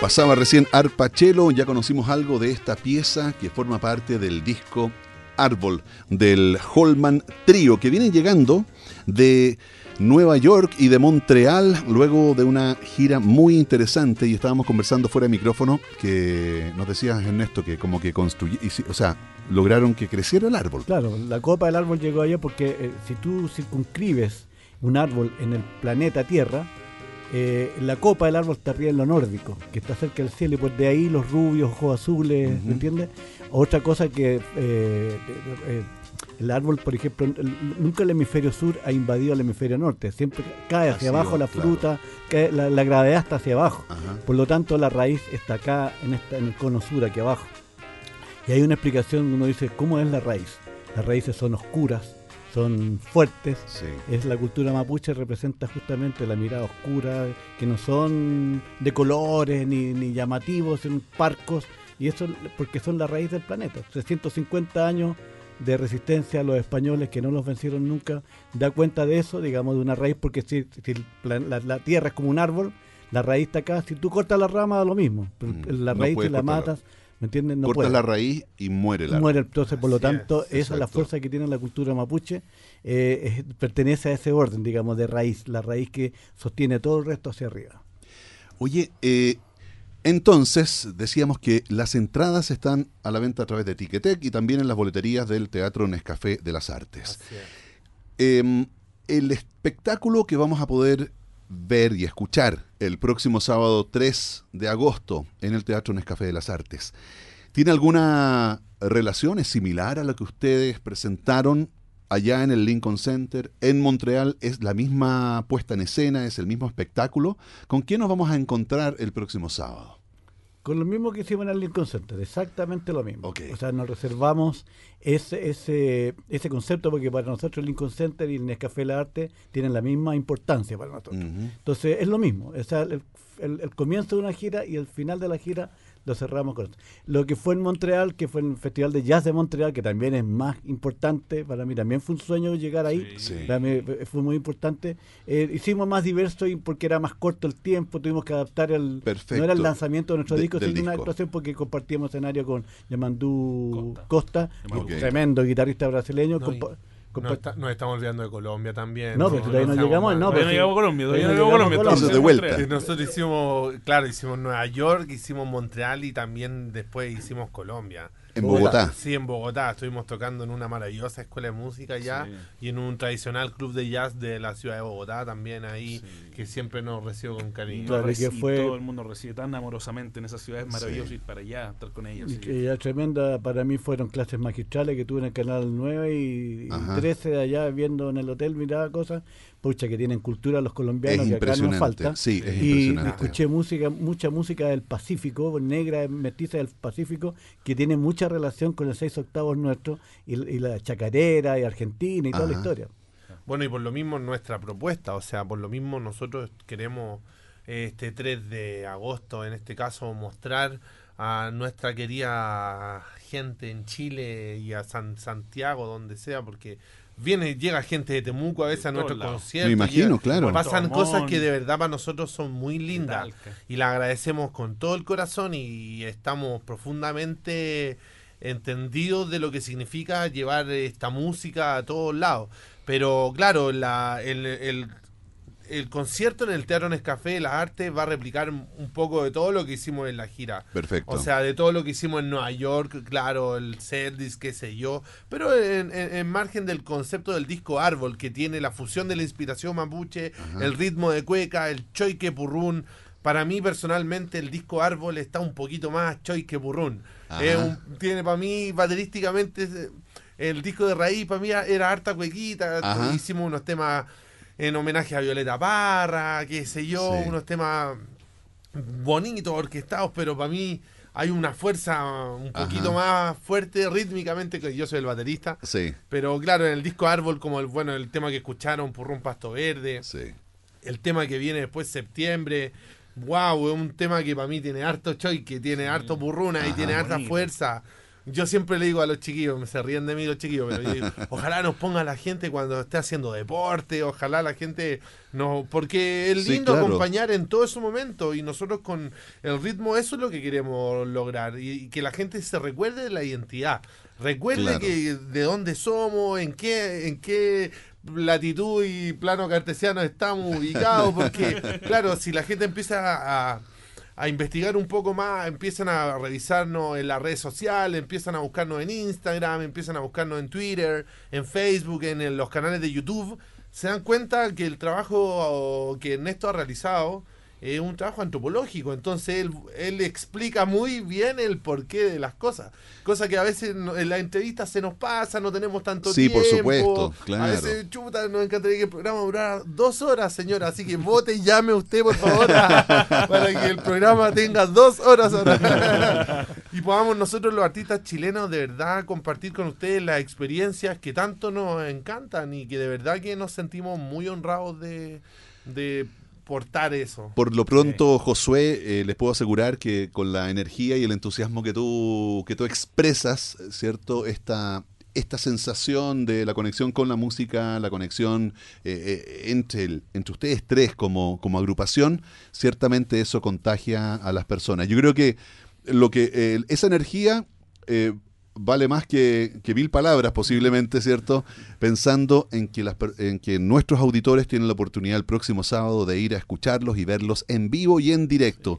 Pasaba recién Arpachelo, ya conocimos algo de esta pieza que forma parte del disco Árbol del Holman Trio, que viene llegando de Nueva York y de Montreal, luego de una gira muy interesante, y estábamos conversando fuera de micrófono, que nos decías, Ernesto, que como que construyó, o sea, lograron que creciera el árbol. Claro, la copa del árbol llegó allá porque eh, si tú circunscribes un árbol en el planeta Tierra, eh, la copa del árbol está arriba en lo nórdico, que está cerca del cielo, y pues de ahí los rubios, ojos azules, ¿me entiendes? Otra cosa que eh, eh, el árbol, por ejemplo, nunca el hemisferio sur ha invadido el hemisferio norte, siempre cae hacia abajo la fruta, la, gravedad está hacia abajo, por lo tanto la raíz está acá en, esta, en el cono sur, aquí abajo. Y hay una explicación, uno dice, ¿cómo es la raíz? Las raíces son oscuras, son fuertes. Es la cultura mapuche representa justamente la mirada oscura, que no son de colores ni, ni llamativos, son parcos, y eso porque son la raíz del planeta. 350 años de resistencia a los españoles que no los vencieron nunca, da cuenta de eso, digamos, de una raíz, porque si, la, tierra es como un árbol, la raíz está acá, si tú cortas la rama da lo mismo, mm, la raíz la matas. ¿Me entiendes? No Cortas la raíz y muere la Muere, entonces, por lo tanto, esa es la fuerza que tiene la cultura mapuche. Eh, pertenece a ese orden, digamos, de raíz, la raíz que sostiene todo el resto hacia arriba. Oye, eh, entonces decíamos que las entradas están a la venta a través de Ticketek y también en las boleterías del Teatro Nescafé de las Artes. Em, el espectáculo que vamos a poder ver y escuchar el próximo sábado 3 de agosto en el Teatro Nescafé de las Artes. ¿Tiene alguna relación? ¿Es similar a la que ustedes presentaron allá en el Lincoln Center, en Montreal? ¿Es la misma puesta en escena? ¿Es el mismo espectáculo? ¿Con quién nos vamos a encontrar el próximo sábado? Con lo mismo que hicimos en el Lincoln Center, exactamente lo mismo. O sea, nos reservamos ese, ese, ese concepto porque para nosotros el Lincoln Center y el Nescafé La Arte tienen la misma importancia para nosotros. Entonces, es lo mismo. O sea, el, el, comienzo de una gira y el final de la gira lo cerramos con esto. Lo que fue en Montreal, que fue el Festival de Jazz de Montreal, que también es más importante, para mí también fue un sueño llegar ahí, Para mí fue muy importante. Eh, hicimos más diverso y porque era más corto el tiempo, tuvimos que adaptar el... No era el lanzamiento de nuestro disco, sino una actuación porque compartíamos escenario con Yamandú Costa, tremendo guitarrista brasileño. Nos, estamos olvidando de Colombia también. No, pero todavía no, llegamos. No, todavía no llegamos a Colombia. Todavía no llegamos a Colombia. Entonces, de vuelta. Nosotros hicimos, claro, hicimos Nueva York, hicimos Montreal y también después hicimos Colombia. En Bogotá. Sí, en Bogotá. Estuvimos tocando en una maravillosa escuela de música ya y en un tradicional club de jazz de la ciudad de Bogotá también ahí, que siempre nos recibe con cariño. Claro, que fue... todo el mundo recibe tan amorosamente en esa ciudad. Es maravilloso ir para allá, estar con ellos. Y ya tremenda, para mí fueron clases magistrales que tuve en el Canal 9 y, 13 de allá viendo en el hotel, miraba cosas pucha, que tienen cultura los colombianos, que acá nos falta. Sí, es y escuché música, mucha música del Pacífico, negra, mestiza del Pacífico, que tiene mucha relación con el seis octavos nuestro, y, la chacarera, y Argentina, y toda la historia. Bueno, y por lo mismo nuestra propuesta, o sea, por lo mismo nosotros queremos este 3 de agosto, en este caso, mostrar a nuestra querida gente en Chile y a San Santiago, donde sea, porque viene, llega gente de Temuco a veces a nuestros conciertos. Me imagino, claro. Pasan cosas que de verdad para nosotros son muy lindas y la agradecemos con todo el corazón y estamos profundamente entendidos de lo que significa llevar esta música a todos lados. Pero claro, la, el el concierto en el Teatro Nescafé de las Artes va a replicar un poco de todo lo que hicimos en la gira. Perfecto. O sea, de todo lo que hicimos en Nueva York, claro, el setlist, qué sé yo. Pero en, margen del concepto del disco Árbol, que tiene la fusión de la inspiración mapuche, el ritmo de cueca, el choique purrún. Para mí, personalmente, el disco Árbol está un poquito más choique purrún. tiene para mí, baterísticamente, el disco de raíz, para mí era harta cuequita. Hicimos unos temas en homenaje a Violeta Parra, qué sé yo, unos temas bonitos, orquestados, pero para mí hay una fuerza un poquito más fuerte rítmicamente, que yo soy el baterista. Sí. Pero claro, en el disco Árbol, como el, bueno, el tema que escucharon, Purrún Pasto Verde. Sí. El tema que viene después, septiembre. Wow, es un tema que para mí tiene harto choy, que tiene harto purruna y tiene harta fuerza. Yo siempre le digo a los chiquillos, se ríen de mí los chiquillos, pero yo digo, ojalá nos ponga la gente cuando esté haciendo deporte, ojalá la gente no, porque es Sí, lindo claro. acompañar en todo ese momento y nosotros con el ritmo eso es lo que queremos lograr y, y que la gente se recuerde de la identidad, recuerde Claro. que de dónde somos, en qué, en qué latitud y plano cartesiano estamos ubicados, porque claro, si la gente empieza a, a investigar un poco más, empiezan a revisarnos en las redes sociales, empiezan a buscarnos en Instagram, empiezan a buscarnos en Twitter, en Facebook, en, los canales de YouTube, se dan cuenta que el trabajo que Ernesto ha realizado es un trabajo antropológico, entonces él, él explica muy bien el porqué de las cosas, cosa que a veces en la entrevista se nos pasa, no tenemos tanto Sí, tiempo. por supuesto, claro. A veces, chuta, nos encantaría que el programa durara dos horas, señora, así que vote y llame usted, por favor, para que el programa tenga dos horas ahora. y podamos nosotros los artistas chilenos de verdad compartir con ustedes las experiencias que tanto nos encantan y que de verdad que nos sentimos muy honrados de, de eso. Por lo pronto, Josué, eh, les puedo asegurar que con la energía y el entusiasmo que tú, que tú expresas, ¿cierto? Esta, esta sensación de la conexión con la música, la conexión eh, eh, entre, el- entre ustedes tres como, como agrupación, ciertamente eso contagia a las personas. Yo creo que lo que eh, esa energía eh, vale más que, que mil palabras posiblemente, ¿cierto? Pensando en que, las, en que nuestros auditores tienen la oportunidad el próximo sábado de ir a escucharlos y verlos en vivo y en directo.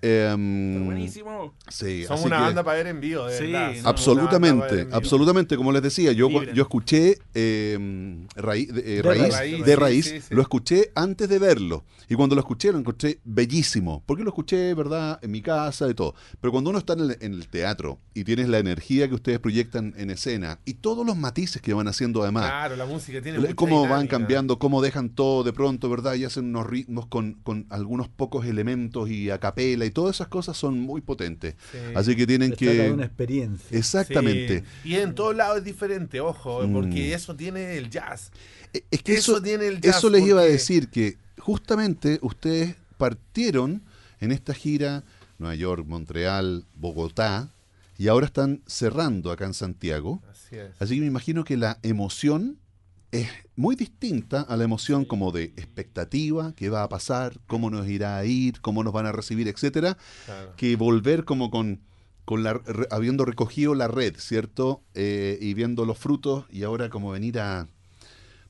Pero buenísimo. sí, Somos así una que- banda para ver en vivo, de Sí, verdad. no, Absolutamente, absolutamente, como les decía, yo, yo escuché eh, raíz, de, eh, De raíz, Raíz, de raíz, sí, sí. lo escuché antes de verlo. Y cuando lo escuché, lo encontré bellísimo. Porque lo escuché, ¿verdad?, en mi casa y todo. Pero cuando uno está en el, en el teatro y tienes la energía que ustedes proyectan en escena y todos los matices que van haciendo además, Claro, la música tiene mucha cómo van dinámica. cambiando, cómo dejan todo de pronto, ¿verdad? Y hacen unos ritmos con, con algunos pocos elementos y a capela y todas esas cosas son muy potentes. Sí. Así que tienen de una que... experiencia. Exactamente. Sí. Y en todos lados es diferente, ojo, Mm. porque eso tiene el jazz. Eh, Es que Eso eso, tiene el jazz, eso les iba a decir que justamente ustedes partieron en esta gira Nueva York, Montreal, Bogotá y ahora están cerrando acá en Santiago. Así es. Así que me imagino que la emoción es muy distinta a la emoción como de expectativa, qué va a pasar, cómo nos irá a ir, cómo nos van a recibir, etcétera, Claro. que volver como con, con la, re- habiendo recogido la red, ¿cierto? Eh, y viendo los frutos y ahora como venir a...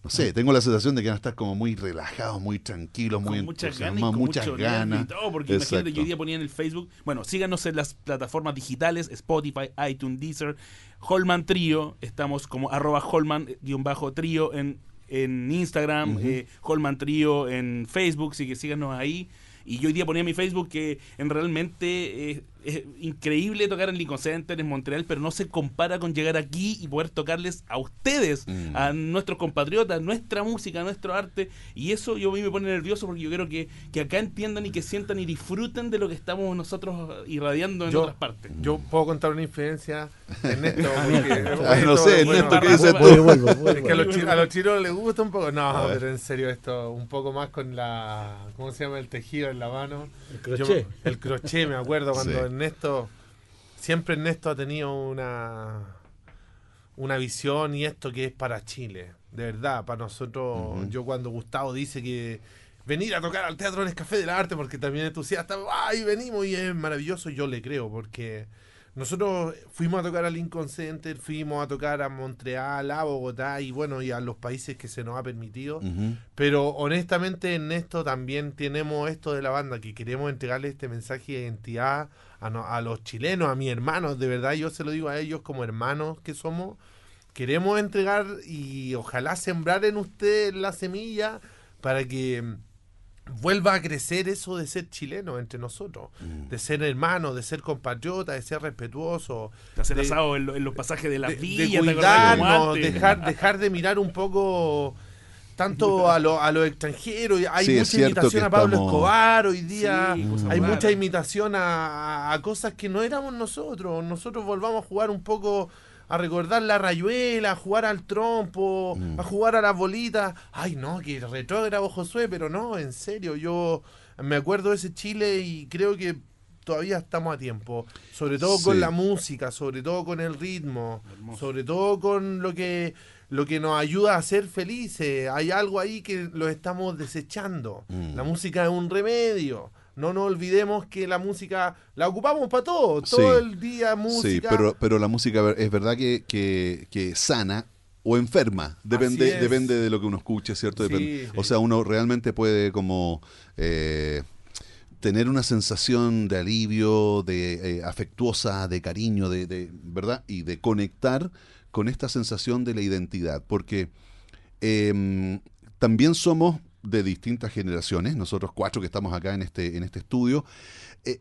No sé, tengo la sensación de que van a estar como muy relajados, muy tranquilos, muy con muchas ganas, con muchas mucho ganas. todo, porque imagínate, Exacto. yo hoy día ponía en el Facebook, bueno, síganos en las plataformas digitales, Spotify, iTunes, Deezer, Holman Trío, estamos como arroba Holman-trío en, en Instagram, eh, Holman Trío en Facebook, así que síganos ahí. Y yo hoy día ponía en mi Facebook que en realmente eh, es increíble tocar en Lincoln Center, en Montreal, pero no se compara con llegar aquí y poder tocarles a ustedes, Mm. a nuestros compatriotas, nuestra música, nuestro arte. Y eso yo a mí me pone nervioso porque yo quiero que, que acá entiendan y que sientan y disfruten de lo que estamos nosotros irradiando en Yo- otras partes. Yo puedo contar una infidencia, Ernesto. Ah, porque- mira. Ah, no sé, bueno, Ernesto, ¿qué dices tú? Es que a los, chi- a los chinos les gusta un poco. No, pero en serio, esto, un poco más con la. ¿Cómo se llama? El tejido en la mano. El Yo- crochet. el crochet, me acuerdo cuando Sí. Ernesto. Siempre Ernesto ha tenido una. Una visión y esto que es para Chile. De verdad, para nosotros. Yo cuando Gustavo dice que. Venir a tocar al Teatro en Café del Arte porque también entusiasta. ¡Ay, venimos! Y es maravilloso. Yo le creo porque. Nosotros fuimos a tocar a Lincoln Center, fuimos a tocar a Montreal, a Bogotá y bueno, y a los países que se nos ha permitido. Pero honestamente en esto también tenemos esto de la banda, que queremos entregarle este mensaje de identidad a, no- a los chilenos, a mis hermanos, de verdad yo se lo digo a ellos como hermanos que somos. Queremos entregar y ojalá sembrar en ustedes la semilla para que vuelva a crecer eso de ser chileno entre nosotros, Mm. de ser hermanos, de ser compatriotas, de ser respetuosos, De hacer asado en, lo- en los pasajes de las de, de cuidarnos, dejar, dejar de mirar un poco tanto a, lo- a los extranjeros. Hay Sí, mucha imitación a Pablo estamos- Escobar hoy día. Sí, cosas hay raras. mucha imitación a, a cosas que no éramos nosotros. Nosotros volvamos a jugar un poco a recordar la rayuela, a jugar al trompo, Mm. a jugar a las bolitas. Ay, no, que retrógrado Josué, pero no, en serio, yo me acuerdo de ese Chile y creo que todavía estamos a tiempo. Sobre todo Sí. con la música, sobre todo con el ritmo, Hermoso. sobre todo con lo que lo que nos ayuda a ser felices. Hay algo ahí que lo estamos desechando. Mm. La música es un remedio. No nos olvidemos que la música la ocupamos para todo. Todo Sí. el día música. Sí, pero, pero la música es verdad que, que, que sana o enferma. Depende, depende de lo que uno escuche, ¿cierto? Sí, Depende- sí. O sea, uno realmente puede como eh, tener una sensación de alivio, de eh, afectuosa, de cariño, de, de- ¿verdad? Y de conectar con esta sensación de la identidad. Porque em, también somos de distintas generaciones, nosotros cuatro que estamos acá en este, en este estudio, eh,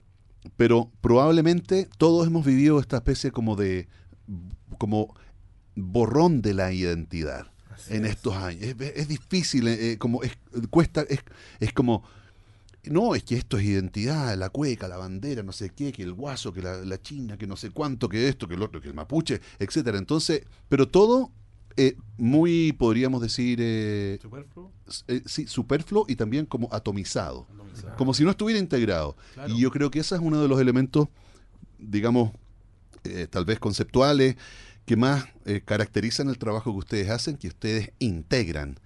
pero probablemente todos hemos vivido esta especie como de como borrón de la identidad Así en es. estos años. Es, es difícil, eh, eh, como es, cuesta, es, es como no, es que esto es identidad, la cueca, la bandera, no sé qué, que el guaso, que la, la china, que no sé cuánto, que esto, que el otro, que el mapuche, etcétera. Entonces, pero todo eh, muy, podríamos decir, eh, ¿Superfluo? eh, sí, superfluo y también como atomizado, Atomizado. como si no estuviera integrado. Claro. Y yo creo que ese es uno de los elementos, digamos, eh, tal vez conceptuales, que más eh, caracterizan el trabajo que ustedes hacen, que ustedes integran.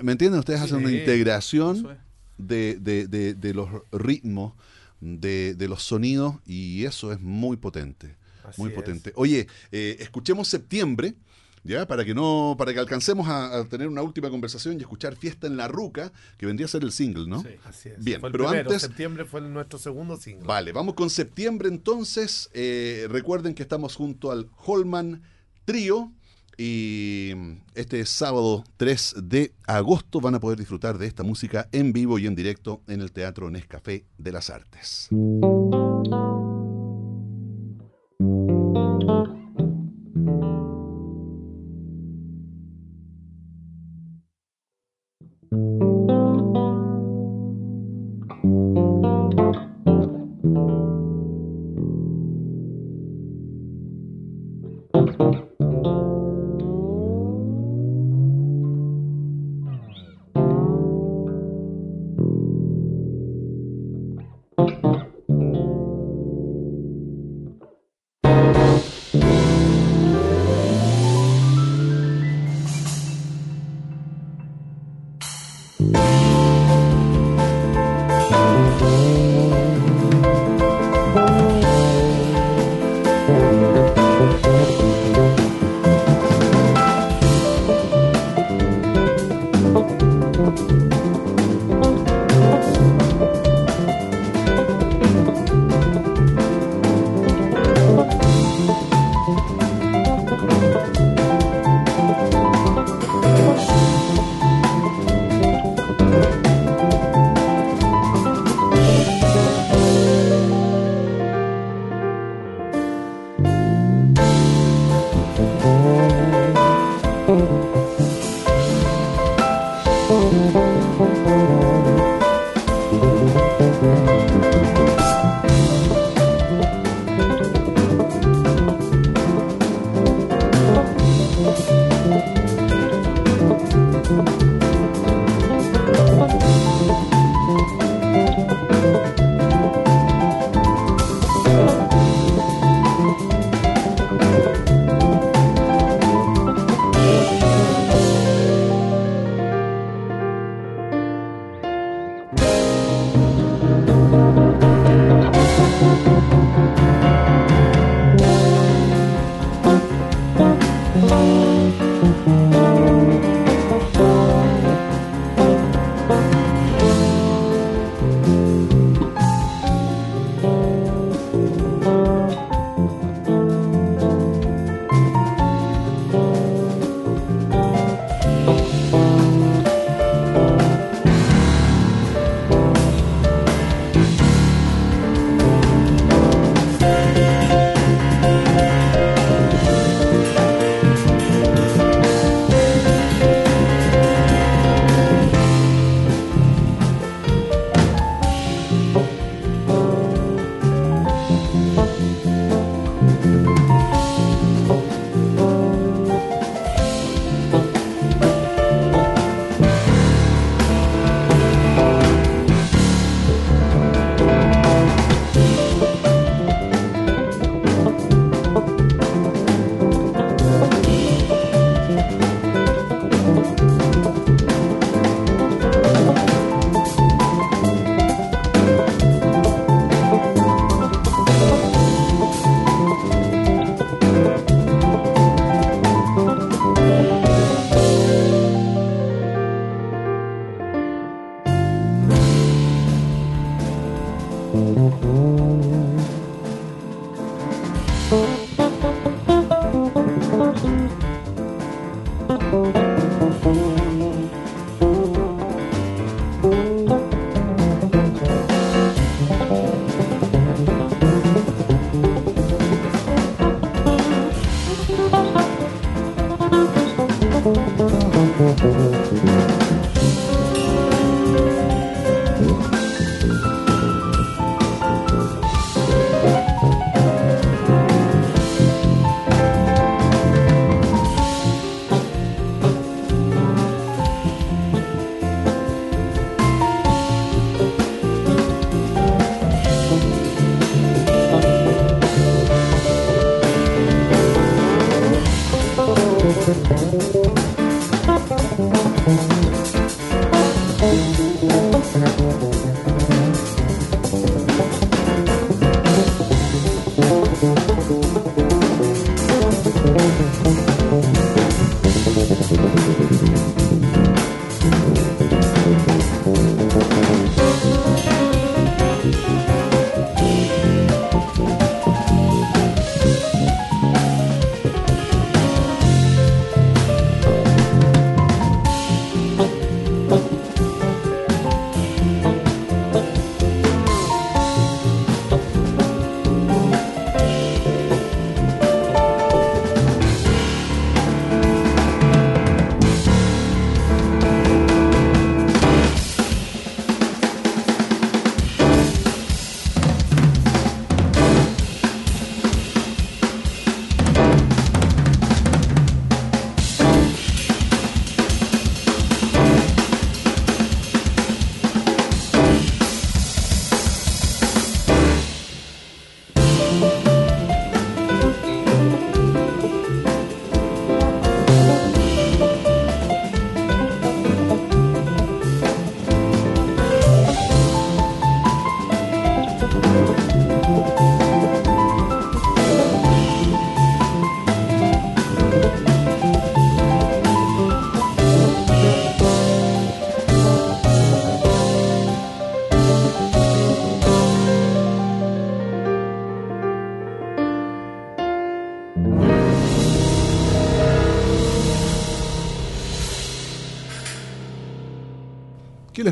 ¿Me entienden? Ustedes hacen una integración. De, de- de- de los ritmos, de, de los sonidos, y eso es muy potente. Así muy es. potente. Oye, eh, escuchemos septiembre, ¿ya? Para que no, para que alcancemos a, a tener una última conversación y escuchar Fiesta en la Ruca, que vendría a ser el single, ¿no? Sí. Así es. Bien, Fue el pero primero, antes- septiembre fue nuestro segundo single. Vale, vamos con septiembre entonces. Eh, recuerden que estamos junto al Holman Trío. Y este sábado 3 de agosto van a poder disfrutar de esta música en vivo y en directo en el Teatro Nescafé de las Artes.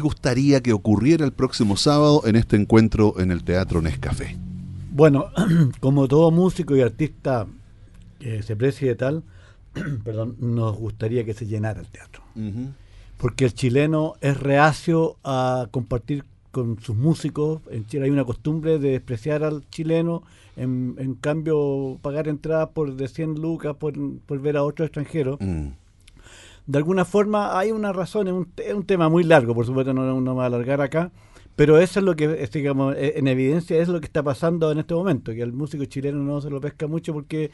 Gustaría que ocurriera el próximo sábado en este encuentro en el Teatro Nescafé? Bueno, como todo músico y artista que se precie de tal, perdón, nos gustaría que se llenara el teatro. Porque el chileno es reacio a compartir con sus músicos. En Chile hay una costumbre de despreciar al chileno, en, en cambio pagar entradas por de 100 lucas por, por ver a otro extranjero. Mm. De alguna forma hay una razón, es un, es un tema muy largo, por supuesto no, no me voy a alargar acá, pero eso es lo que, es, digamos, eh, en evidencia es lo que está pasando en este momento, que el músico chileno no se lo pesca mucho porque,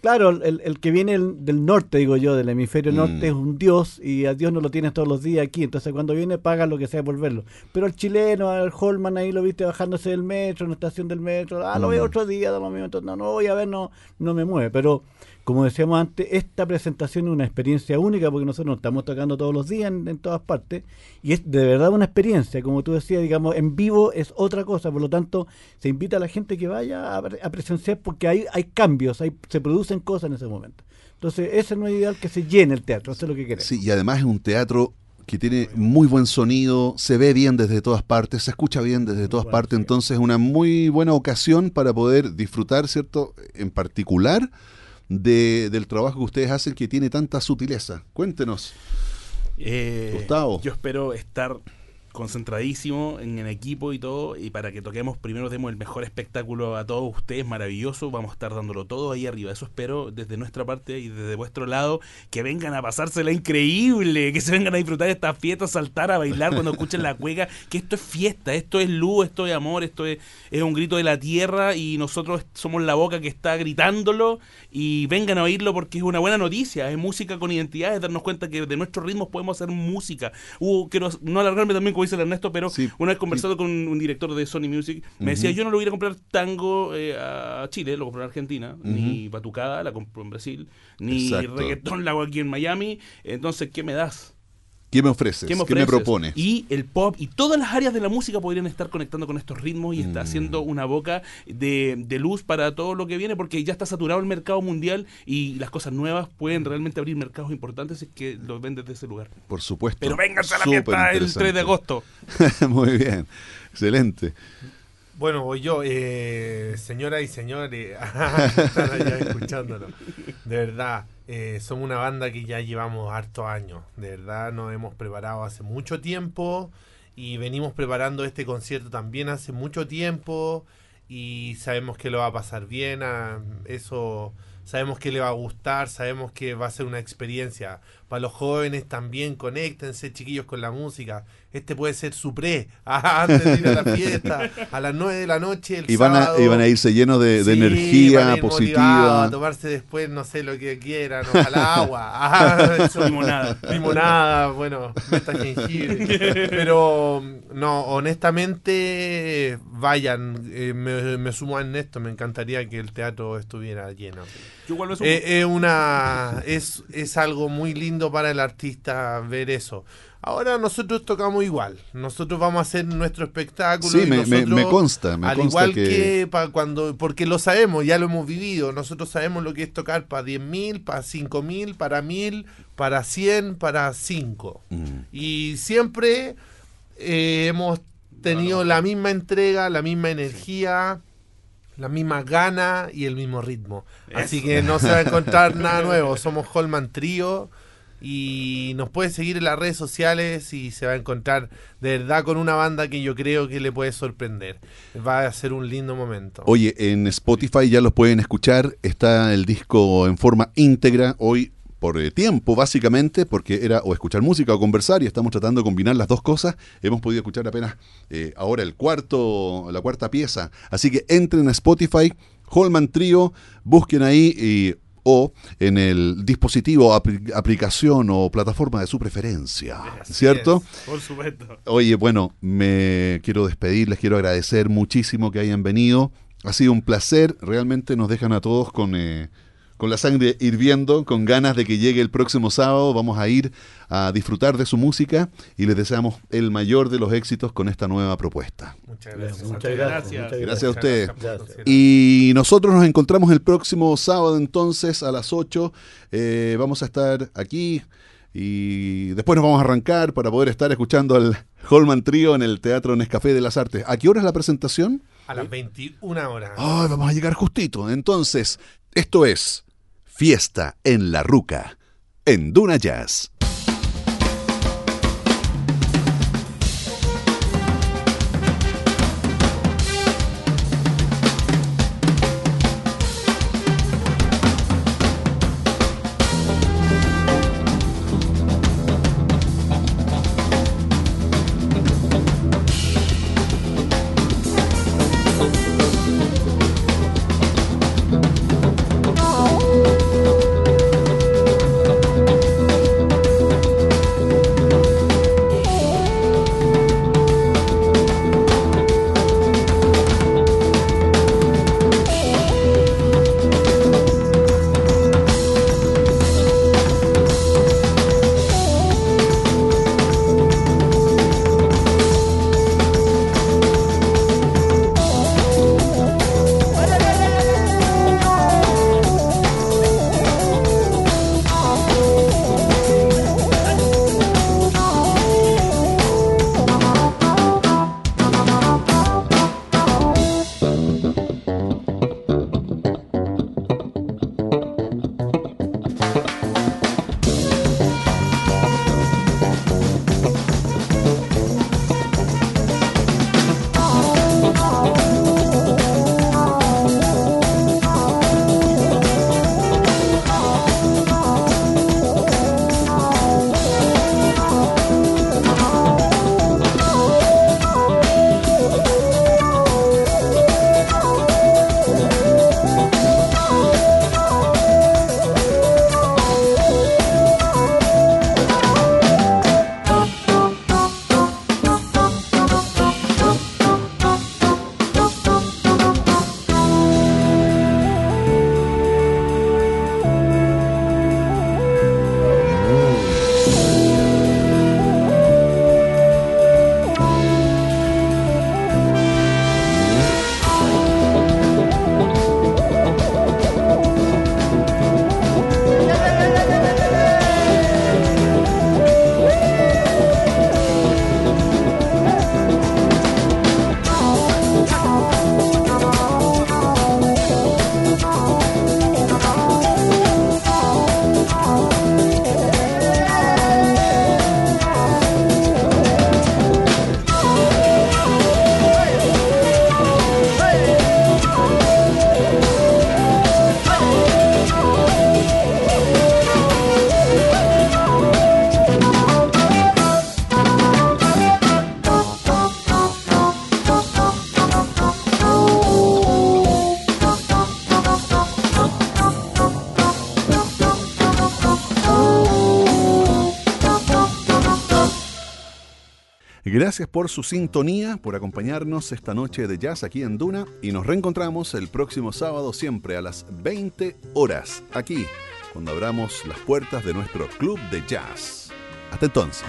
claro, el, el que viene el- del norte, digo yo, del hemisferio Mm. norte es un dios y a Dios no lo tienes todos los días aquí, entonces cuando viene paga lo que sea por verlo. Pero el chileno, al Holman ahí lo viste bajándose del metro, en la estación del metro, ah, lo veo Mm. otro día, da lo mismo, entonces, no, no voy a ver, no, no me mueve, pero... Como decíamos antes, esta presentación es una experiencia única porque nosotros nos estamos tocando todos los días en, en todas partes y es de verdad una experiencia, como tú decías, digamos, en vivo es otra cosa, por lo tanto se invita a la gente que vaya a, a presenciar porque hay, hay cambios, hay, se producen cosas en ese momento. Entonces ese no es ideal que se llene el teatro, eso es lo que queremos. Sí, y además es un teatro que tiene muy buen sonido, se ve bien desde todas partes, se escucha bien desde todas partes, entonces es una muy buena ocasión para poder disfrutar, ¿cierto? En particular de, del trabajo que ustedes hacen que tiene tanta sutileza. Cuéntenos. Eh, Gustavo. Yo espero estar concentradísimo en el equipo y todo, y para que toquemos, primero demos el mejor espectáculo a todos ustedes, maravilloso, vamos a estar dándolo todo ahí arriba, eso espero desde nuestra parte y desde vuestro lado, que vengan a pasársela increíble, que se vengan a disfrutar de estas fiestas, saltar a bailar cuando escuchen la cueca, que esto es fiesta, esto es luz, esto es amor, esto es, es un grito de la tierra y nosotros somos la boca que está gritándolo y vengan a oírlo porque es una buena noticia, es música con identidad, es darnos cuenta que de nuestros ritmos podemos hacer música. Hubo, quiero no alargarme también como dice el Ernesto, pero Sí. una vez conversado con un director de Sony Music, me decía, yo no lo voy a comprar tango eh, a Chile, lo compro en Argentina, ni batucada, la compro en Brasil, ni Exacto. reggaetón la hago aquí en Miami, entonces, ¿qué me das? ¿Qué me ofreces? ¿Qué me, ¿Qué me ofreces? propones? Y el pop y todas las áreas de la música podrían estar conectando con estos ritmos y está Mm. haciendo una boca de, de luz para todo lo que viene porque ya está saturado el mercado mundial y las cosas nuevas pueden realmente abrir mercados importantes si es que los ven desde ese lugar. Por supuesto. Pero vénganse a la Súper fiesta el 3 interesante. de agosto. Muy bien. Excelente. Bueno, voy yo, eh, señoras y señores, están allá escuchándolo. De verdad, eh, somos una banda que ya llevamos hartos años. De verdad, nos hemos preparado hace mucho tiempo y venimos preparando este concierto también hace mucho tiempo y sabemos que lo va a pasar bien. ah, Eso sabemos que le va a gustar, sabemos que va a ser una experiencia. Para los jóvenes también, conéctense, chiquillos, con la música. Este puede ser su pre, ah, antes de ir a la fiesta, a las 9 de la noche. El Y van, a, sábado. y van a irse llenos de, de Sí, van energía a positiva. A tomarse después, no sé, lo que quieran, ojalá agua. Ah. Limonada. Limonada, bueno, meta jengibre. Pero, no, honestamente, vayan, eh, me, me sumo a Ernesto, me encantaría que el teatro estuviera lleno. Yo igual me sumo. Eh, es una es, es algo muy lindo para el artista ver eso. Ahora nosotros tocamos igual. Nosotros vamos a hacer nuestro espectáculo. Sí, y me, me- nosotros, me consta, me al consta igual que, que, pa- cuando porque lo sabemos, ya lo hemos vivido. Nosotros sabemos lo que es tocar para 10.000, para 5.000, para 1.000, para 100, para 5. Mm. Y siempre eh, hemos tenido la misma entrega, la misma energía, la misma gana y el mismo ritmo. Así que no se va a encontrar nada nuevo. Somos Holman Trío y nos puede seguir en las redes sociales y se va a encontrar de verdad con una banda que yo creo que le puede sorprender. Va a ser un lindo momento. Oye, en Spotify ya los pueden escuchar. Está el disco en forma íntegra. Hoy por eh, tiempo, básicamente, porque era o escuchar música o conversar y estamos tratando de combinar las dos cosas. Hemos podido escuchar apenas eh, ahora el cuarto, la cuarta pieza. Así que entren a Spotify, Holman Trio, busquen ahí y o en el dispositivo, apli- aplicación o plataforma de su preferencia, Así ¿cierto? es. Por supuesto. Oye, bueno, me quiero despedir, les quiero agradecer muchísimo que hayan venido. Ha sido un placer, realmente nos dejan a todos con, eh, con la sangre hirviendo, con ganas de que llegue el próximo sábado. Vamos a ir a disfrutar de su música y les deseamos el mayor de los éxitos con esta nueva propuesta. Muchas gracias. Muchas gracias. Gracias. muchas Gracias a ustedes. gracias. Y nosotros nos encontramos el próximo sábado entonces a las 8. Eh, vamos a estar aquí y después nos vamos a arrancar para poder estar escuchando al Holman Trío en el Teatro Nescafé de las Artes. ¿A qué hora es la presentación? A las 21 horas. Ay, vamos a llegar justito. Entonces, esto es Fiesta en la Ruca, en Duna Jazz. Gracias por su sintonía, por acompañarnos esta noche de jazz aquí en Duna y nos reencontramos el próximo sábado siempre a las 20 horas aquí, cuando abramos las puertas de nuestro club de jazz. Hasta entonces.